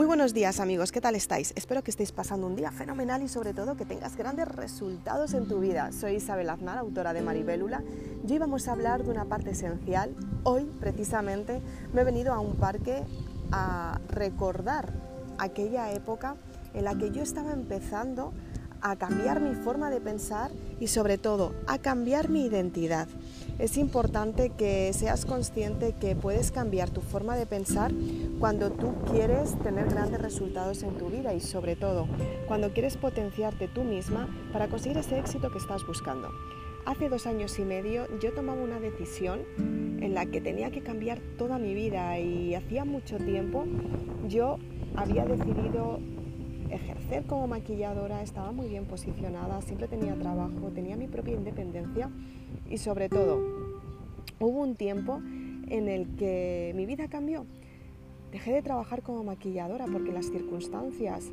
Muy buenos días amigos, ¿qué tal estáis? Espero que estéis pasando un día fenomenal y sobre todo que tengas grandes resultados en tu vida. Soy Isabel Aznar, autora de Maribélula. Hoy vamos a hablar de una parte esencial. Hoy precisamente me he venido a un parque a recordar aquella época en la que yo estaba empezando a cambiar mi forma de pensar y sobre todo a cambiar mi identidad. Es importante que seas consciente que puedes cambiar tu forma de pensar cuando tú quieres tener grandes resultados en tu vida y sobre todo cuando quieres potenciarte tú misma para conseguir ese éxito que estás buscando. Hace dos años y medio yo tomaba una decisión en la que tenía que cambiar toda mi vida y hacía mucho tiempo yo había decidido ejercer como maquilladora, estaba muy bien posicionada, siempre tenía trabajo, tenía mi propia independencia y sobre todo hubo un tiempo en el que mi vida cambió. Dejé de trabajar como maquilladora porque las circunstancias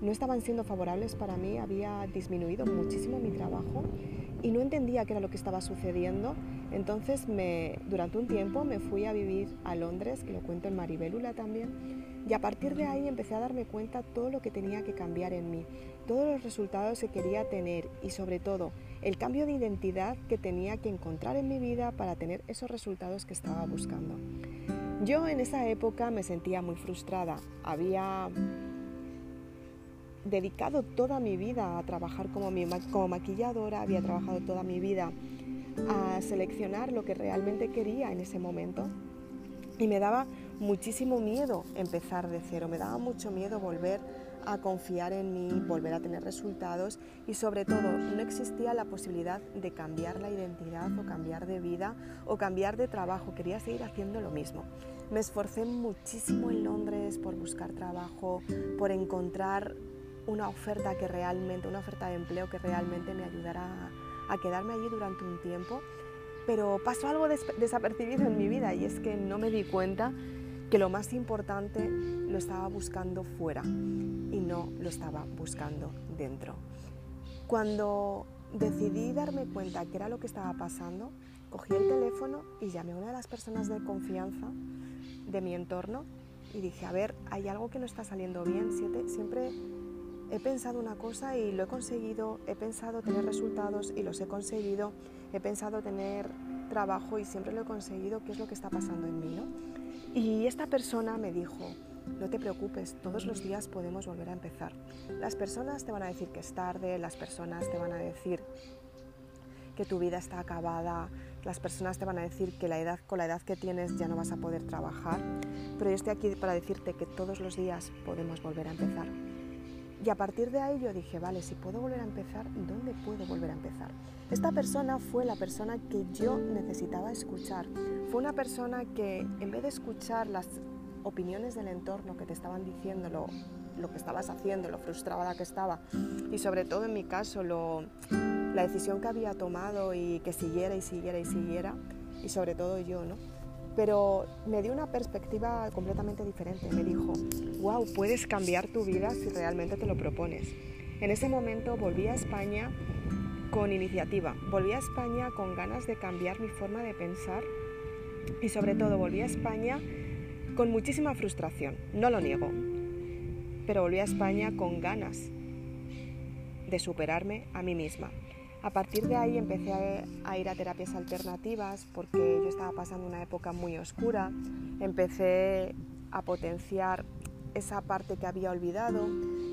no estaban siendo favorables para mí, había disminuido muchísimo mi trabajo y no entendía qué era lo que estaba sucediendo. Entonces, me, durante un tiempo me fui a vivir a Londres, que lo cuento en Maribélula también, y a partir de ahí empecé a darme cuenta todo lo que tenía que cambiar en mí, todos los resultados que quería tener y sobre todo el cambio de identidad que tenía que encontrar en mi vida para tener esos resultados que estaba buscando. Yo en esa época me sentía muy frustrada, había dedicado toda mi vida a trabajar como, como maquilladora, había trabajado toda mi vida a seleccionar lo que realmente quería en ese momento y me daba muchísimo miedo empezar de cero, me daba mucho miedo volver a confiar en mí, volver a tener resultados y sobre todo no existía la posibilidad de cambiar la identidad o cambiar de vida o cambiar de trabajo, quería seguir haciendo lo mismo. Me esforcé muchísimo en Londres por buscar trabajo, por encontrar una oferta que realmente, una oferta de empleo que realmente me ayudara a, a quedarme allí durante un tiempo. Pero pasó algo desapercibido en mi vida y es que no me di cuenta que lo más importante lo estaba buscando fuera y no lo estaba buscando dentro. Cuando decidí darme cuenta que era lo que estaba pasando, cogí el teléfono y llamé a una de las personas de confianza de mi entorno y dije, a ver, hay algo que no está saliendo bien, siempre he pensado una cosa y lo he conseguido, he pensado tener resultados y los he conseguido, he pensado tener trabajo y siempre lo he conseguido, ¿qué es lo que está pasando en mí? Y esta persona me dijo, no te preocupes, todos los días podemos volver a empezar. Las personas te van a decir que es tarde, las personas te van a decir que tu vida está acabada, las personas te van a decir que la edad, con la edad que tienes ya no vas a poder trabajar, pero yo estoy aquí para decirte que todos los días podemos volver a empezar. Y a partir de ahí yo dije, vale, si puedo volver a empezar, ¿dónde puedo volver a empezar? Esta persona fue la persona que yo necesitaba escuchar. Fue una persona que en vez de escuchar las opiniones del entorno que te estaban diciendo lo, lo que estabas haciendo, lo frustrada que estaba y sobre todo en mi caso lo, la decisión que había tomado y que siguiera y siguiera y siguiera y sobre todo yo, ¿no? Pero me dio una perspectiva completamente diferente. Me dijo, wow, puedes cambiar tu vida si realmente te lo propones. En ese momento volví a España con iniciativa, volví a España con ganas de cambiar mi forma de pensar y sobre todo volví a España con muchísima frustración, no lo niego, pero volví a España con ganas de superarme a mí misma. A partir de ahí empecé a, ir a terapias alternativas porque yo estaba pasando una época muy oscura. Empecé a potenciar esa parte que había olvidado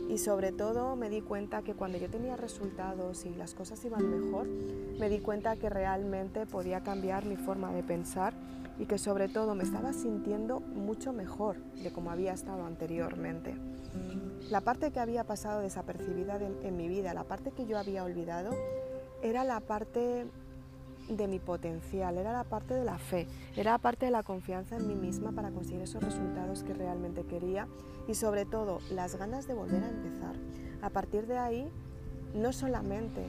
y sobre todo me di cuenta que cuando yo tenía resultados y las cosas iban mejor, me di cuenta que realmente podía cambiar mi forma de pensar y que sobre todo me estaba sintiendo mucho mejor de como había estado anteriormente. La parte que había pasado desapercibida en mi vida, la parte que yo había olvidado, era la parte de mi potencial, era la parte de la fe, era la parte de la confianza en mí misma para conseguir esos resultados que realmente quería y sobre todo las ganas de volver a empezar. A partir de ahí, no solamente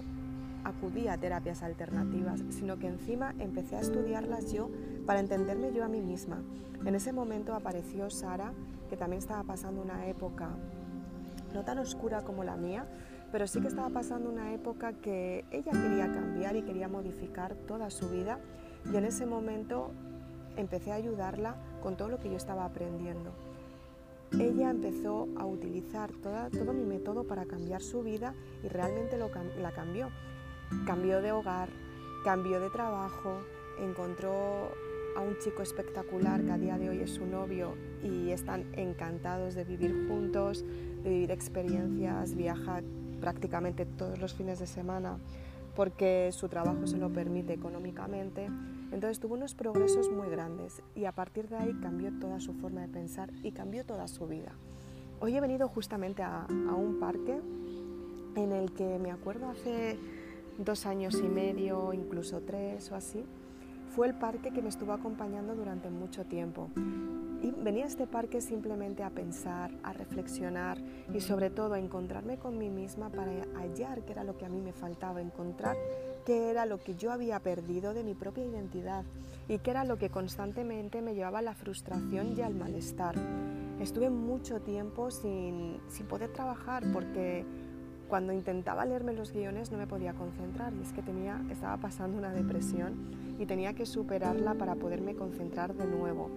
acudí a terapias alternativas, sino que encima empecé a estudiarlas yo para entenderme yo a mí misma. En ese momento apareció Sara, que también estaba pasando una época no tan oscura como la mía, pero sí que estaba pasando una época que ella quería cambiar y quería modificar toda su vida y en ese momento empecé a ayudarla con todo lo que yo estaba aprendiendo. ella empezó a utilizar todo mi método para cambiar su vida y realmente la cambió. Cambió de hogar, cambió de trabajo, encontró a un chico espectacular que a día de hoy es su novio y están encantados de vivir juntos, de vivir experiencias, viaja prácticamente todos los fines de semana porque su trabajo se lo permite económicamente. Entonces tuvo unos progresos muy grandes y a partir de ahí cambió toda su forma de pensar y cambió toda su vida. Hoy he venido justamente a, un parque en el que me acuerdo hace dos años y medio, incluso tres o así, fue el parque que me estuvo acompañando durante mucho tiempo. Venía a este parque simplemente a pensar, a reflexionar y sobre todo a encontrarme con mí misma para hallar qué era lo que a mí me faltaba, encontrar qué era lo que yo había perdido de mi propia identidad y qué era lo que constantemente me llevaba a la frustración y al malestar. Estuve mucho tiempo sin, sin poder trabajar porque cuando intentaba leerme los guiones no me podía concentrar y es que tenía, estaba pasando una depresión y tenía que superarla para poderme concentrar de nuevo.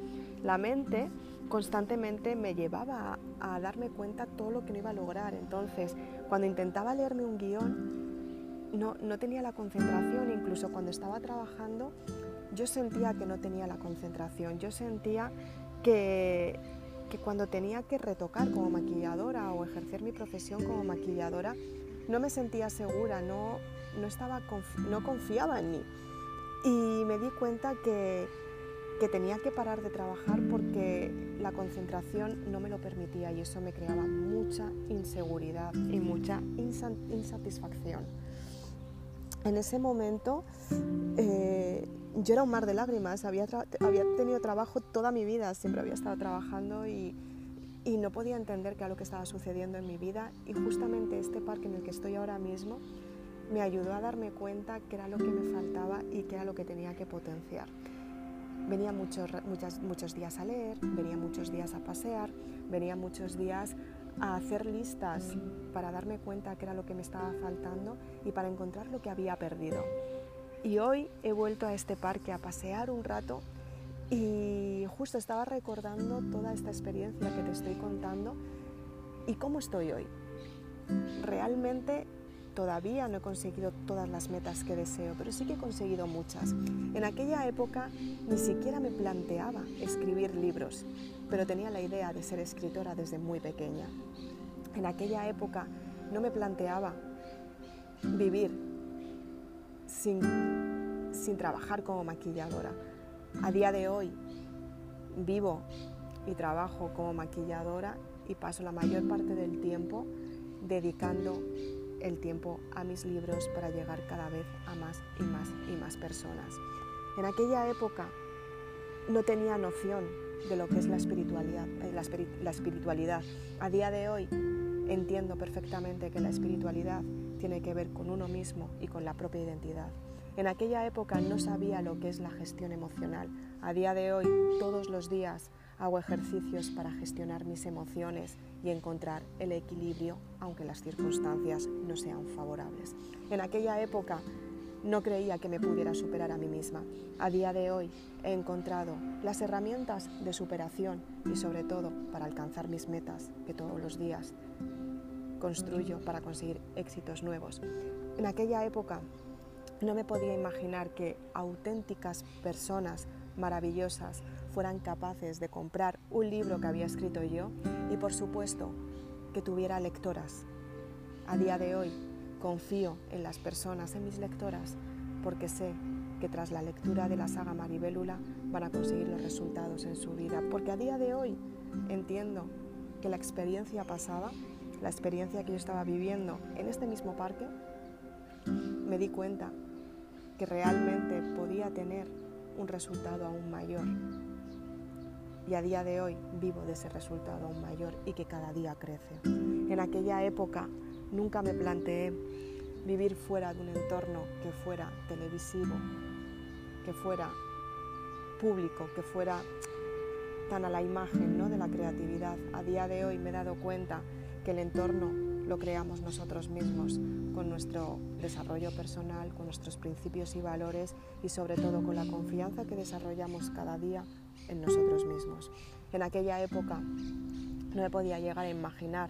La mente constantemente me llevaba a, darme cuenta todo lo que no iba a lograr. Entonces, cuando intentaba leerme un guion, no, no tenía la concentración, incluso cuando estaba trabajando, yo sentía que no tenía la concentración, yo sentía que que cuando tenía que retocar como maquilladora o ejercer mi profesión como maquilladora, no me sentía segura, no, no, estaba, no confiaba en mí. Y me di cuenta que, que tenía que parar de trabajar porque la concentración no me lo permitía y eso me creaba mucha inseguridad y mucha insatisfacción. En ese momento eh, yo era un mar de lágrimas, había, tenido trabajo toda mi vida, siempre había estado trabajando y, y no podía entender qué era lo que estaba sucediendo en mi vida y justamente este parque en el que estoy ahora mismo me ayudó a darme cuenta qué era lo que me faltaba y qué era lo que tenía que potenciar. Venía muchos, muchas, muchos días a leer, venía muchos días a pasear, venía muchos días a hacer listas para darme cuenta qué era lo que me estaba faltando y para encontrar lo que había perdido. Y hoy he vuelto a este parque a pasear un rato y justo estaba recordando toda esta experiencia que te estoy contando y cómo estoy hoy. Realmente todavía no he conseguido todas las metas que deseo, pero sí que he conseguido muchas. En aquella época ni siquiera me planteaba escribir libros, pero tenía la idea de ser escritora desde muy pequeña. En aquella época no me planteaba vivir sin, sin trabajar como maquilladora. A día de hoy vivo y trabajo como maquilladora y paso la mayor parte del tiempo dedicando el tiempo a mis libros para llegar cada vez a más y más y más personas. En aquella época no tenía noción de lo que es la espiritualidad, eh, la espiritualidad. A día de hoy entiendo perfectamente que la espiritualidad tiene que ver con uno mismo y con la propia identidad. En aquella época no sabía lo que es la gestión emocional. A día de hoy, todos los días, hago ejercicios para gestionar mis emociones y encontrar el equilibrio aunque las circunstancias no sean favorables. En aquella época no creía que me pudiera superar a mí misma. A día de hoy he encontrado las herramientas de superación y sobre todo para alcanzar mis metas que todos los días construyo para conseguir éxitos nuevos. En aquella época no me podía imaginar que auténticas personas maravillosas fueran capaces de comprar un libro que había escrito yo y por supuesto que tuviera lectoras. A día de hoy confío en las personas, en mis lectoras, porque sé que tras la lectura de la saga Maribélula van a conseguir los resultados en su vida, porque a día de hoy entiendo que la experiencia pasada la experiencia que yo estaba viviendo en este mismo parque, me di cuenta que realmente podía tener un resultado aún mayor. Y a día de hoy vivo de ese resultado aún mayor y que cada día crece. En aquella época nunca me planteé vivir fuera de un entorno que fuera televisivo, que fuera público, que fuera tan a la imagen ¿no? de la creatividad. A día de hoy me he dado cuenta que el entorno lo creamos nosotros mismos con nuestro desarrollo personal, con nuestros principios y valores y sobre todo con la confianza que desarrollamos cada día en nosotros mismos. En aquella época No me podía llegar a imaginar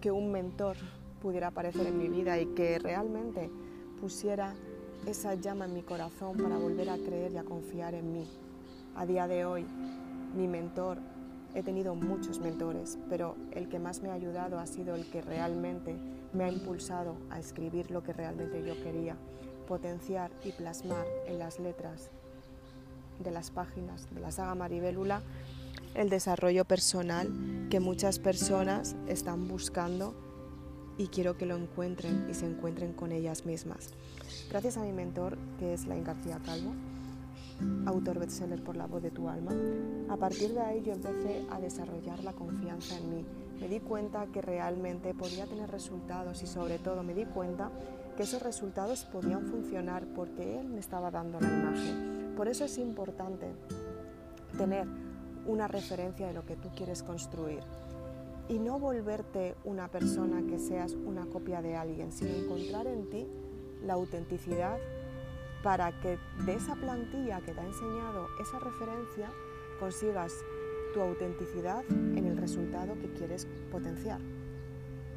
que un mentor pudiera aparecer en mi vida y que realmente pusiera esa llama en mi corazón para volver a creer y a confiar en mí. A día de hoy, mi mentor, he tenido muchos mentores, pero el que más me ha ayudado ha sido el que realmente me ha impulsado a escribir lo que realmente yo quería, potenciar y plasmar en las letras de las páginas de la saga Maribélula el desarrollo personal que muchas personas están buscando y quiero que lo encuentren y se encuentren con ellas mismas. Gracias a mi mentor, que es Lain García Calvo, autor bestseller por la voz de tu alma, a partir de ahí yo empecé a desarrollar la confianza en mí. Me di cuenta que realmente podía tener resultados y sobre todo me di cuenta que esos resultados podían funcionar porque él me estaba dando la imagen. Por eso es importante tener una referencia de lo que tú quieres construir y no volverte una persona que seas una copia de alguien, sino encontrar en ti la autenticidad para que de esa plantilla que te ha enseñado esa referencia consigas tu autenticidad en el resultado que quieres potenciar.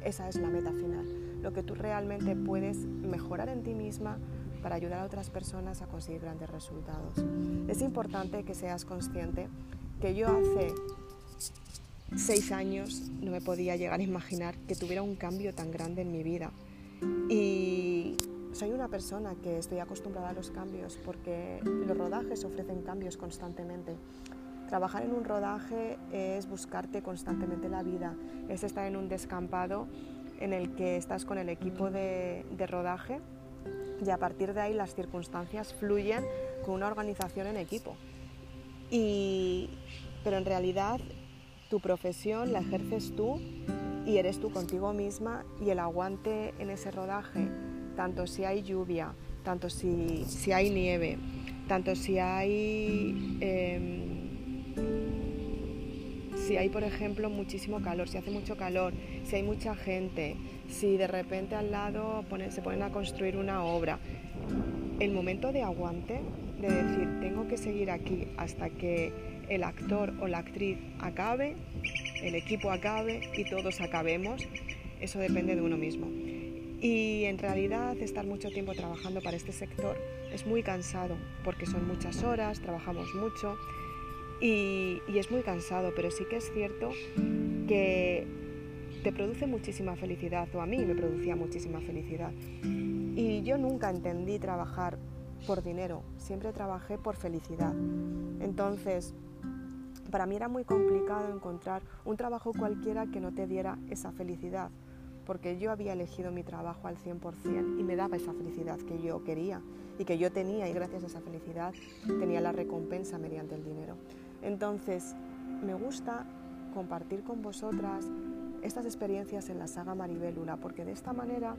Esa es la meta final, lo que tú realmente puedes mejorar en ti misma para ayudar a otras personas a conseguir grandes resultados. Es importante que seas consciente que yo hace seis años no me podía llegar a imaginar que tuviera un cambio tan grande en mi vida. Y soy una persona que estoy acostumbrada a los cambios porque los rodajes ofrecen cambios constantemente. Trabajar en un rodaje es buscarte constantemente la vida, es estar en un descampado en el que estás con el equipo de, rodaje y a partir de ahí las circunstancias fluyen con una organización en equipo. Y, pero en realidad tu profesión la ejerces tú y eres tú contigo misma y el aguante en ese rodaje tanto si hay lluvia, tanto si, hay nieve, tanto si hay, em, si hay, por ejemplo, muchísimo calor, si hace mucho calor, si hay mucha gente, si de repente al lado se ponen a construir una obra. El momento de aguante, de decir, tengo que seguir aquí hasta que el actor o la actriz acabe, el equipo acabe y todos acabemos, eso depende de uno mismo. Y en realidad estar mucho tiempo trabajando para este sector es muy cansado porque son muchas horas, trabajamos mucho y, es muy cansado, pero sí que es cierto que te produce muchísima felicidad, o a mí me producía muchísima felicidad. Y yo nunca entendí trabajar por dinero, siempre trabajé por felicidad. Entonces, para mí era muy complicado encontrar un trabajo cualquiera que no te diera esa felicidad porque yo había elegido mi trabajo al 100% y me daba esa felicidad que yo quería y que yo tenía y gracias a esa felicidad tenía la recompensa mediante el dinero. Entonces, me gusta compartir con vosotras estas experiencias en la saga Maribélula, porque de esta manera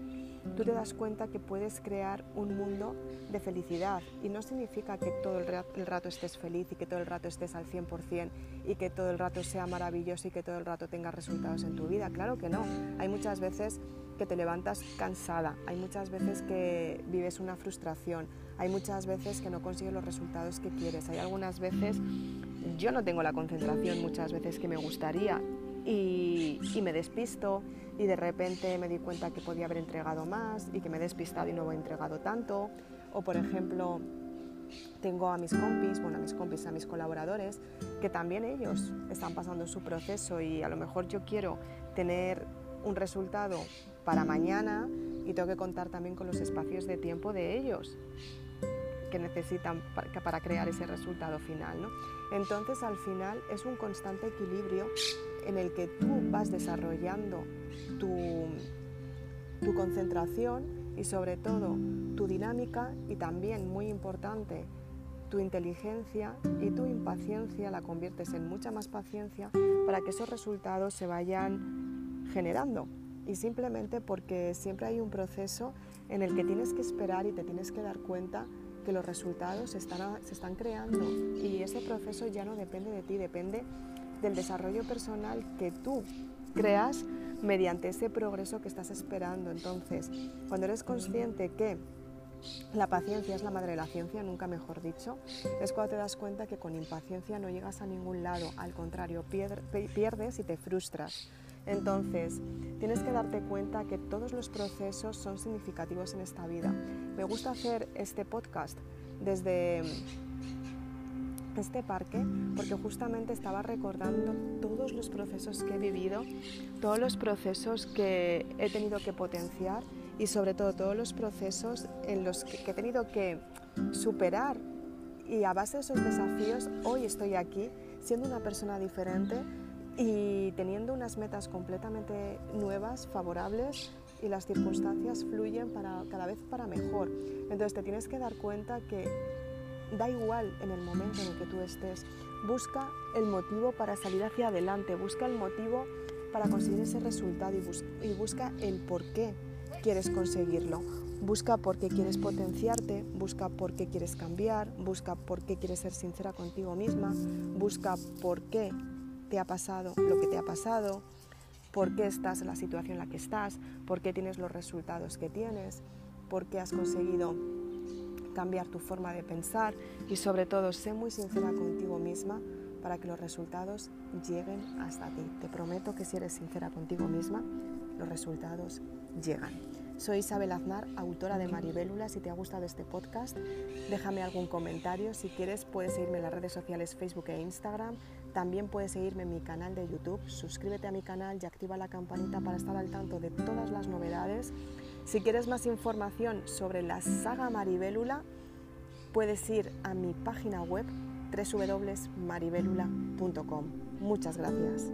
tú te das cuenta que puedes crear un mundo de felicidad y no significa que todo el rato estés feliz y que todo el rato estés al 100% y que todo el rato sea maravilloso y que todo el rato tengas resultados en tu vida. Claro que no. Hay muchas veces que te levantas cansada, hay muchas veces que vives una frustración, hay muchas veces que no consigues los resultados que quieres, hay algunas veces yo no tengo la concentración muchas veces que me gustaría y, me despisto y de repente me di cuenta que podía haber entregado más y que me he despistado y no he entregado tanto. O por ejemplo, tengo a mis compis, bueno, a mis compis, a mis colaboradores, que también ellos están pasando su proceso y a lo mejor yo quiero tener un resultado para mañana y tengo que contar también con los espacios de tiempo de ellos que necesitan para, crear ese resultado final. ¿no? Entonces al final es un constante equilibrio en el que tú vas desarrollando tu, tu concentración y sobre todo tu dinámica y también, muy importante, tu inteligencia y tu impaciencia la conviertes en mucha más paciencia para que esos resultados se vayan generando. Y simplemente porque siempre hay un proceso en el que tienes que esperar y te tienes que dar cuenta que los resultados se están, se están creando y ese proceso ya no depende de ti, depende del desarrollo personal que tú creas mediante ese progreso que estás esperando. Entonces, cuando eres consciente que La paciencia es la madre de la ciencia, nunca mejor dicho. Es cuando te das cuenta que con impaciencia no llegas a ningún lado, al contrario, pierdes y te frustras. Entonces, tienes que darte cuenta que todos los procesos son significativos en esta vida. Me gusta hacer este podcast desde este parque porque justamente estaba recordando todos los procesos que he vivido, todos los procesos que he tenido que potenciar y sobre todo todos los procesos en los que, he tenido que superar y a base de esos desafíos hoy estoy aquí siendo una persona diferente y teniendo unas metas completamente nuevas, favorables y las circunstancias fluyen para, cada vez para mejor. Entonces te tienes que dar cuenta que da igual en el momento en el que tú estés, busca el motivo para salir hacia adelante, busca el motivo para conseguir ese resultado y, busca el por qué quieres conseguirlo. Busca por qué quieres potenciarte, busca por qué quieres cambiar, busca por qué quieres ser sincera contigo misma, busca por qué te ha pasado lo que te ha pasado, por qué estás en la situación en la que estás, por qué tienes los resultados que tienes, por qué has conseguido cambiar tu forma de pensar y sobre todo sé muy sincera contigo misma para que los resultados lleguen hasta ti. Te prometo que si eres sincera contigo misma, los resultados llegan. Soy Isabel Aznar, autora de Maribélula. Si te ha gustado este podcast, déjame algún comentario. Si quieres, puedes seguirme en las redes sociales Facebook e Instagram. También puedes seguirme en mi canal de YouTube. Suscríbete a mi canal y activa la campanita para estar al tanto de todas las novedades. Si quieres más información sobre la saga Maribélula, puedes ir a mi página web www.maribelula.com. Muchas gracias.